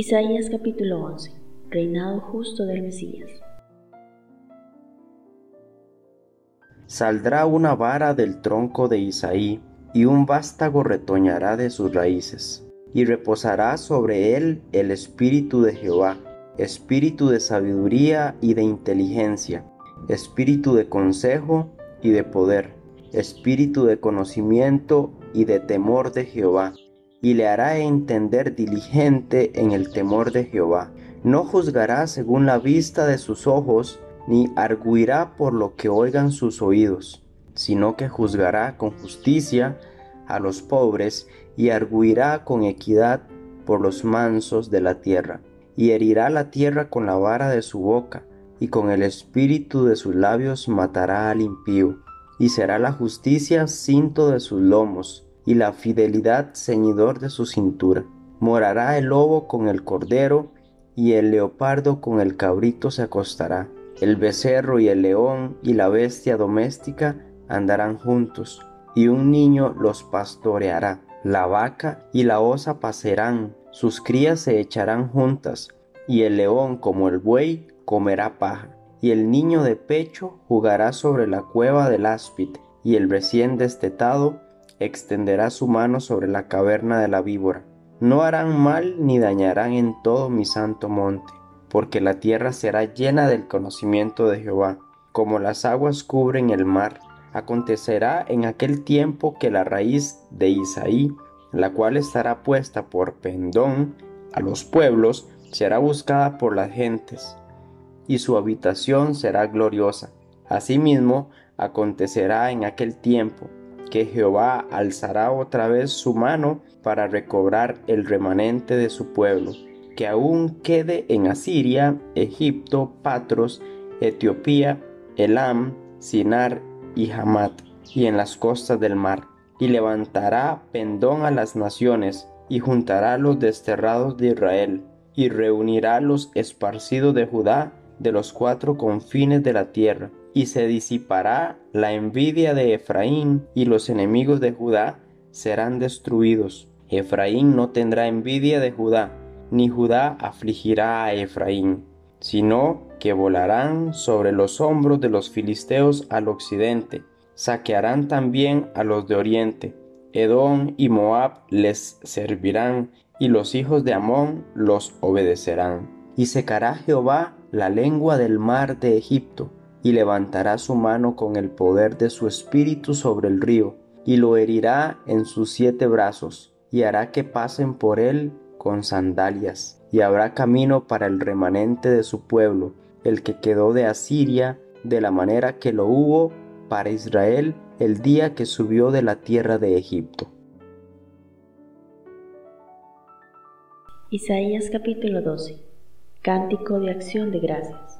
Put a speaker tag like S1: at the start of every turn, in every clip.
S1: Isaías capítulo 11. Reinado justo del Mesías.
S2: Saldrá una vara del tronco de Isaí, y un vástago retoñará de sus raíces, y reposará sobre él el espíritu de Jehová, espíritu de sabiduría y de inteligencia, espíritu de consejo y de poder, espíritu de conocimiento y de temor de Jehová y le hará entender diligente en el temor de Jehová. No juzgará según la vista de sus ojos, ni arguirá por lo que oigan sus oídos, sino que juzgará con justicia a los pobres y arguirá con equidad por los mansos de la tierra, y herirá la tierra con la vara de su boca, y con el espíritu de sus labios matará al impío, y será la justicia cinto de sus lomos, y la fidelidad ceñidor de su cintura. Morará el lobo con el cordero, y el leopardo con el cabrito se acostará. El becerro y el león y la bestia doméstica andarán juntos, y un niño los pastoreará. La vaca y la osa pasarán, sus crías se echarán juntas, y el león como el buey comerá paja, y el niño de pecho jugará sobre la cueva del áspid, y el recién destetado extenderá su mano sobre la caverna de la víbora. No harán mal ni dañarán en todo mi santo monte, porque la tierra será llena del conocimiento de Jehová, como las aguas cubren el mar. Acontecerá en aquel tiempo que la raíz de Isaí, la cual estará puesta por pendón a los pueblos, será buscada por las gentes, y su habitación será gloriosa. Asimismo, acontecerá en aquel tiempo que Jehová alzará otra vez su mano para recobrar el remanente de su pueblo, que aún quede en Asiria, Egipto, Patros, Etiopía, Elam, Sinar y Hamat, y en las costas del mar, y levantará pendón a las naciones, y juntará los desterrados de Israel, y reunirá los esparcidos de Judá de los cuatro confines de la tierra, y se disipará la envidia de Efraín, y los enemigos de Judá serán destruidos. Efraín no tendrá envidia de Judá, ni Judá afligirá a Efraín, sino que volarán sobre los hombros de los filisteos al occidente, saquearán también a los de oriente. Edom y Moab les servirán, y los hijos de Amón los obedecerán. Y secará Jehová la lengua del mar de Egipto, y levantará su mano con el poder de su espíritu sobre el río, y lo herirá en sus siete brazos, y hará que pasen por él con sandalias, y habrá camino para el remanente de su pueblo, el que quedó de Asiria, de la manera que lo hubo para Israel el día que subió de la tierra de Egipto.
S1: Isaías capítulo 12 Cántico de acción de gracias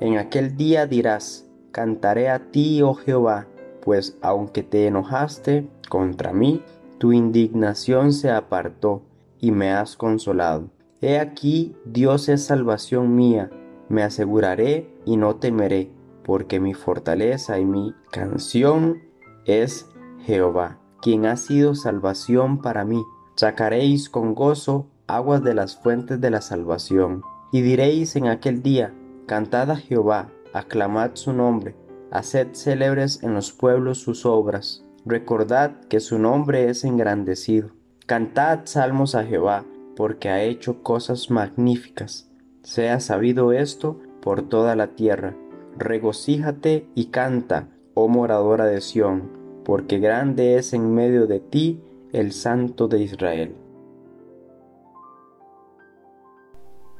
S2: En aquel día dirás, cantaré a ti, oh Jehová, pues aunque te enojaste contra mí, tu indignación se apartó y me has consolado. He aquí, Dios es salvación mía, me aseguraré y no temeré, porque mi fortaleza y mi canción es Jehová, quien ha sido salvación para mí. Sacaréis con gozo aguas de las fuentes de la salvación, y diréis en aquel día, Cantad a Jehová, aclamad su nombre, haced célebres en los pueblos sus obras, recordad que su nombre es engrandecido. Cantad salmos a Jehová, porque ha hecho cosas magníficas. Sea sabido esto por toda la tierra. Regocíjate y canta, oh moradora de Sión, porque grande es en medio de ti el Santo de Israel.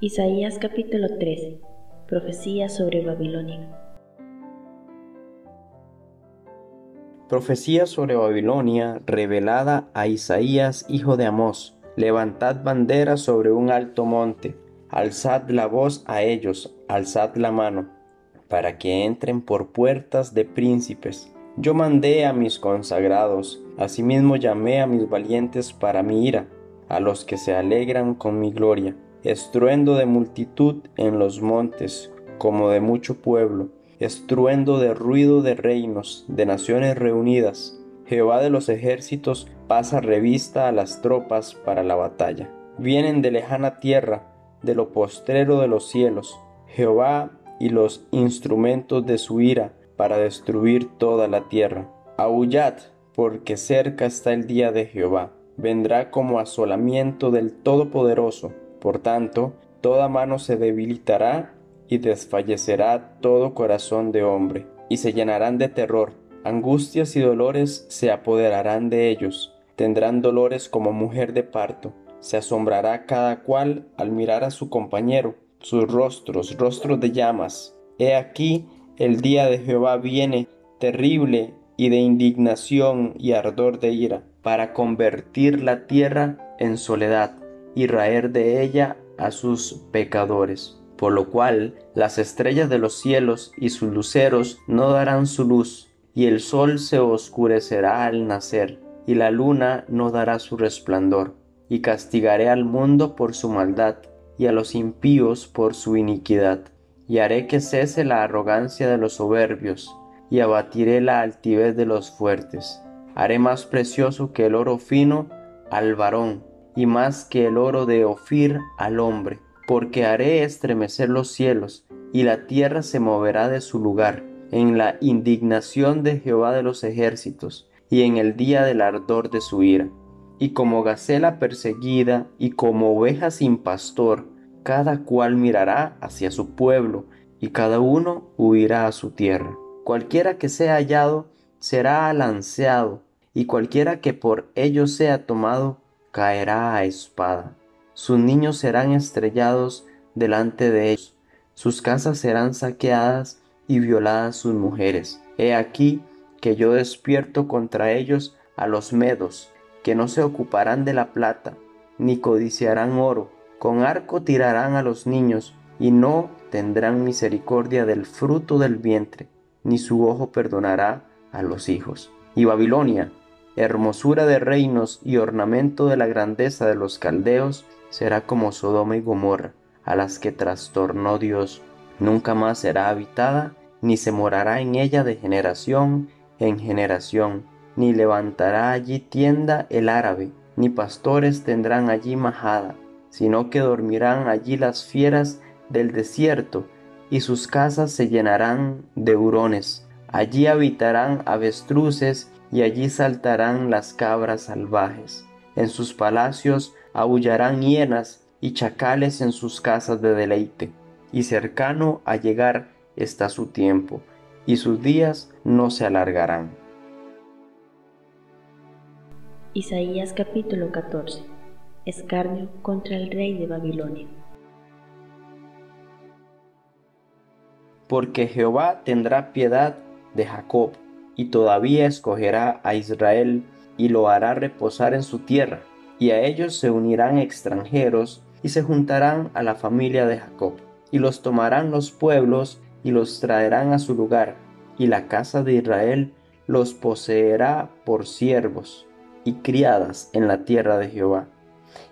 S1: Isaías capítulo 13 Profecía sobre Babilonia.
S2: Profecía sobre Babilonia revelada a Isaías, hijo de Amós. Levantad bandera sobre un alto monte, alzad la voz a ellos, alzad la mano, para que entren por puertas de príncipes. Yo mandé a mis consagrados, asimismo llamé a mis valientes para mi ira, a los que se alegran con mi gloria estruendo de multitud en los montes, como de mucho pueblo, estruendo de ruido de reinos, de naciones reunidas. Jehová de los ejércitos pasa revista a las tropas para la batalla. Vienen de lejana tierra, de lo postrero de los cielos, Jehová y los instrumentos de su ira para destruir toda la tierra. Aullad, porque cerca está el día de Jehová. Vendrá como asolamiento del Todopoderoso. Por tanto, toda mano se debilitará y desfallecerá todo corazón de hombre, y se llenarán de terror. Angustias y dolores se apoderarán de ellos. Tendrán dolores como mujer de parto. Se asombrará cada cual al mirar a su compañero, sus rostros, rostros de llamas. He aquí, el día de Jehová viene, terrible y de indignación y ardor de ira, para convertir la tierra en soledad y raer de ella a sus pecadores. Por lo cual las estrellas de los cielos y sus luceros no darán su luz, y el sol se oscurecerá al nacer, y la luna no dará su resplandor, y castigaré al mundo por su maldad, y a los impíos por su iniquidad, y haré que cese la arrogancia de los soberbios, y abatiré la altivez de los fuertes. Haré más precioso que el oro fino al varón, y más que el oro de Ofir al hombre, porque haré estremecer los cielos, y la tierra se moverá de su lugar, en la indignación de Jehová de los ejércitos, y en el día del ardor de su ira. Y como gacela perseguida, y como oveja sin pastor, cada cual mirará hacia su pueblo, y cada uno huirá a su tierra. Cualquiera que sea hallado será alanceado, y cualquiera que por ello sea tomado caerá a espada. Sus niños serán estrellados delante de ellos, sus casas serán saqueadas y violadas sus mujeres. He aquí que yo despierto contra ellos a los medos, que no se ocuparán de la plata, ni codiciarán oro, con arco tirarán a los niños, y no tendrán misericordia del fruto del vientre ni su ojo perdonará a los hijos. Y Babilonia, hermosura de reinos y ornamento de la grandeza de los caldeos, será como Sodoma y Gomorra, a las que trastornó Dios. Nunca más será habitada, ni se morará en ella de generación en generación, ni levantará allí tienda el árabe, ni pastores tendrán allí majada, sino que dormirán allí las fieras del desierto, y sus casas se llenarán de hurones. Allí habitarán avestruces y allí saltarán las cabras salvajes. En sus palacios aullarán hienas y chacales en sus casas de deleite. Y cercano a llegar está su tiempo, y sus días no se alargarán.
S1: Isaías capítulo 14. Escarnio contra el rey de Babilonia.
S2: porque Jehová tendrá piedad de Jacob, y todavía escogerá a Israel, y lo hará reposar en su tierra, y a ellos se unirán extranjeros, y se juntarán a la familia de Jacob, y los tomarán los pueblos, y los traerán a su lugar, y la casa de Israel los poseerá por siervos y criadas en la tierra de Jehová,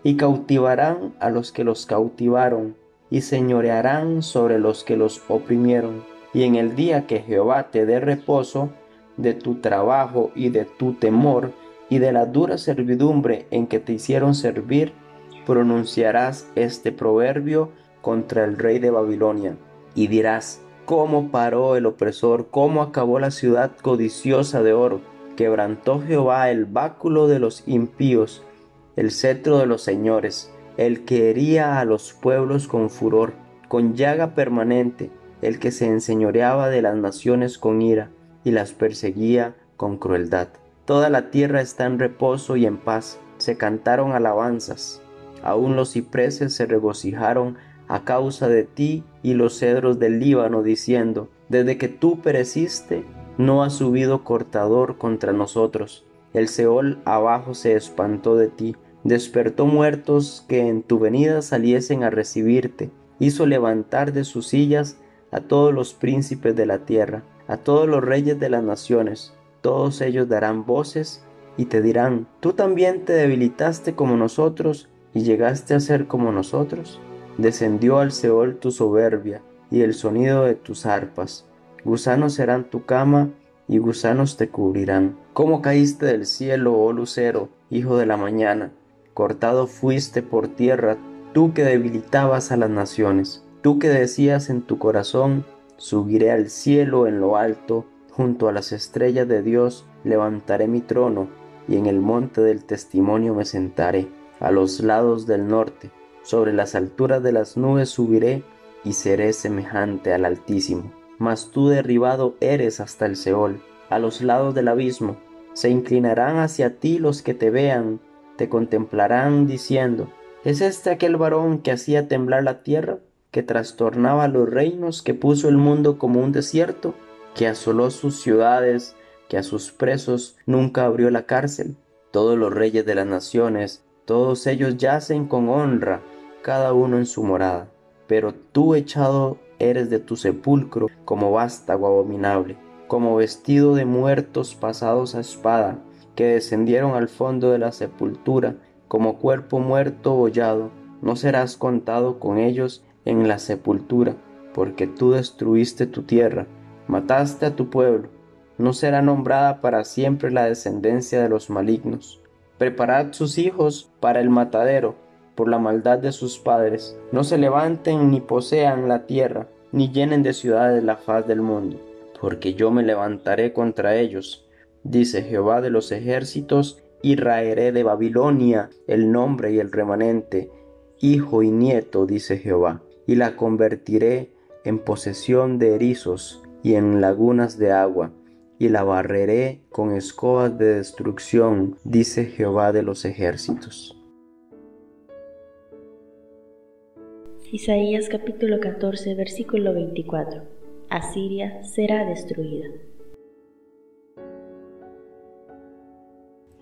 S2: y cautivarán a los que los cautivaron, y señorearán sobre los que los oprimieron. Y en el día que Jehová te dé reposo de tu trabajo y de tu temor y de la dura servidumbre en que te hicieron servir, pronunciarás este proverbio contra el rey de Babilonia y dirás, cómo paró el opresor, cómo acabó la ciudad codiciosa de oro. Quebrantó Jehová el báculo de los impíos, el cetro de los señores el que hería a los pueblos con furor, con llaga permanente, el que se enseñoreaba de las naciones con ira y las perseguía con crueldad. Toda la tierra está en reposo y en paz, se cantaron alabanzas, aún los cipreses se regocijaron a causa de ti y los cedros del Líbano, diciendo, desde que tú pereciste, no ha subido cortador contra nosotros. El Seol abajo se espantó de ti, despertó muertos que en tu venida saliesen a recibirte, hizo levantar de sus sillas a todos los príncipes de la tierra, a todos los reyes de las naciones, todos ellos darán voces y te dirán, ¿tú también te debilitaste como nosotros y llegaste a ser como nosotros? Descendió al Seol tu soberbia y el sonido de tus arpas. Gusanos serán tu cama y gusanos te cubrirán. ¿Cómo caíste del cielo, oh lucero, hijo de la mañana? Cortado fuiste por tierra, tú que debilitabas a las naciones, tú que decías en tu corazón, subiré al cielo en lo alto, junto a las estrellas de Dios levantaré mi trono, y en el monte del testimonio me sentaré, a los lados del norte, sobre las alturas de las nubes subiré, y seré semejante al Altísimo mas tú derribado eres hasta el Seol, a los lados del abismo. Se inclinarán hacia ti los que te vean, te contemplarán diciendo, ¿es este aquel varón que hacía temblar la tierra, que trastornaba los reinos, que puso el mundo como un desierto, que asoló sus ciudades, que a sus presos nunca abrió la cárcel? Todos los reyes de las naciones, todos ellos yacen con honra, cada uno en su morada. Pero tú echado eres de tu sepulcro como vástago abominable, como vestido de muertos pasados a espada, que descendieron al fondo de la sepultura, como cuerpo muerto hollado, no serás contado con ellos en la sepultura, porque tú destruiste tu tierra, mataste a tu pueblo, no será nombrada para siempre la descendencia de los malignos. Preparad sus hijos para el matadero, por la maldad de sus padres, no se levanten ni posean la tierra, ni llenen de ciudades la faz del mundo, porque yo me levantaré contra ellos, dice Jehová de los ejércitos, y raeré de Babilonia el nombre y el remanente, hijo y nieto, dice Jehová, y la convertiré en posesión de erizos y en lagunas de agua, y la barreré con escobas de destrucción, dice Jehová de los ejércitos.
S1: Isaías capítulo 14 versículo 24. Asiria será destruida.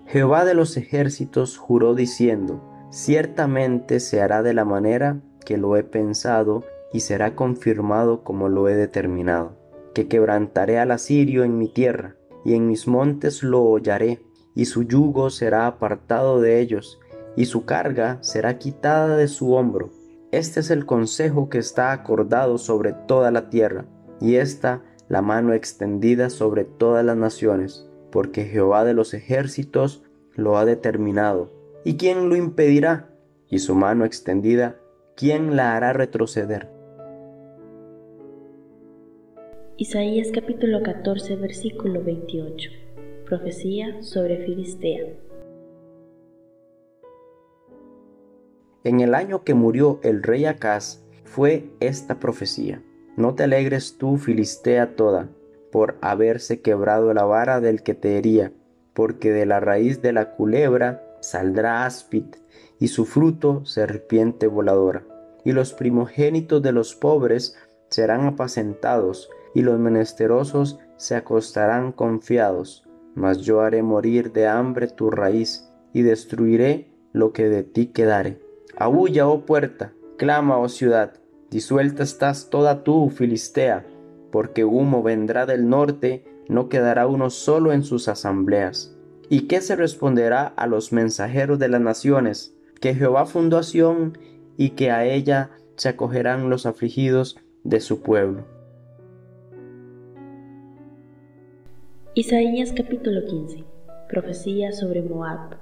S2: Jehová de los ejércitos juró diciendo, ciertamente se hará de la manera que lo he pensado y será confirmado como lo he determinado, que quebrantaré al asirio en mi tierra, y en mis montes lo hollaré, y su yugo será apartado de ellos, y su carga será quitada de su hombro este es el consejo que está acordado sobre toda la tierra, y esta la mano extendida sobre todas las naciones, porque Jehová de los ejércitos lo ha determinado. ¿Y quién lo impedirá? Y su mano extendida, ¿quién la hará retroceder?
S1: Isaías capítulo 14 versículo 28. Profecía sobre Filistea.
S2: En el año que murió el rey Acaz fue esta profecía. No te alegres tú, Filistea toda, por haberse quebrado la vara del que te hería, porque de la raíz de la culebra saldrá áspid, y su fruto serpiente voladora. Y los primogénitos de los pobres serán apacentados, y los menesterosos se acostarán confiados. Mas yo haré morir de hambre tu raíz, y destruiré lo que de ti quedare. Aúlla, oh puerta, clama, oh ciudad, disuelta estás toda tú, Filistea, porque humo vendrá del norte, no quedará uno solo en sus asambleas. ¿Y qué se responderá a los mensajeros de las naciones? Que Jehová fundó y que a ella se acogerán los afligidos de su pueblo.
S1: Isaías capítulo 15 Profecía sobre Moab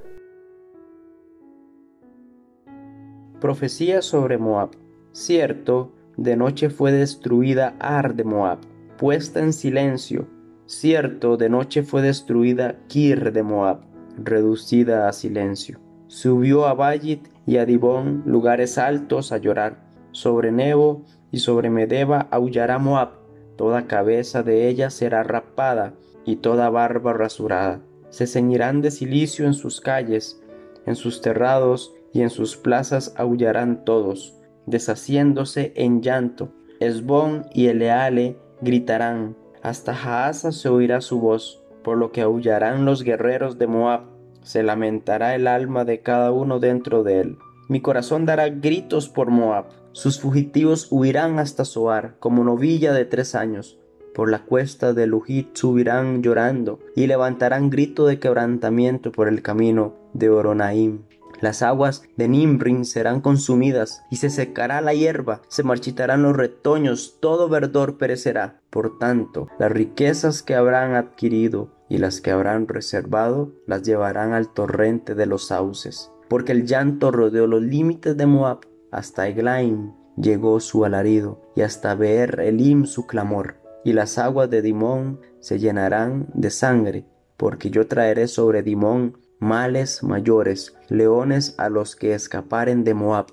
S2: Profecía sobre Moab. Cierto, de noche fue destruida Ar de Moab, puesta en silencio. Cierto, de noche fue destruida Kir de Moab, reducida a silencio. Subió a Bayit y a Dibón, lugares altos, a llorar. Sobre Nebo y sobre Medeba aullará Moab. Toda cabeza de ella será rapada y toda barba rasurada. Se ceñirán de silicio en sus calles, en sus terrados y en sus plazas aullarán todos, deshaciéndose en llanto. Esbón y Eleale gritarán, hasta Jaasa se oirá su voz, por lo que aullarán los guerreros de Moab, se lamentará el alma de cada uno dentro de él. Mi corazón dará gritos por Moab, sus fugitivos huirán hasta Soar, como novilla de tres años. Por la cuesta de Lujit subirán llorando y levantarán grito de quebrantamiento por el camino de Oronaim. Las aguas de Nimrin serán consumidas y se secará la hierba, se marchitarán los retoños, todo verdor perecerá. Por tanto, las riquezas que habrán adquirido y las que habrán reservado las llevarán al torrente de los sauces, porque el llanto rodeó los límites de Moab hasta Eglaim llegó su alarido y hasta ver Elim su clamor, y las aguas de Dimón se llenarán de sangre, porque yo traeré sobre Dimón males mayores, leones a los que escaparen de Moab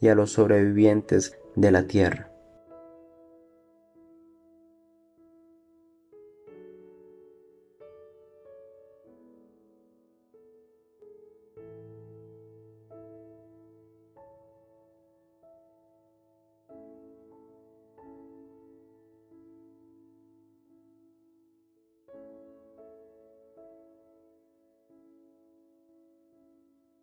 S2: y a los sobrevivientes de la tierra.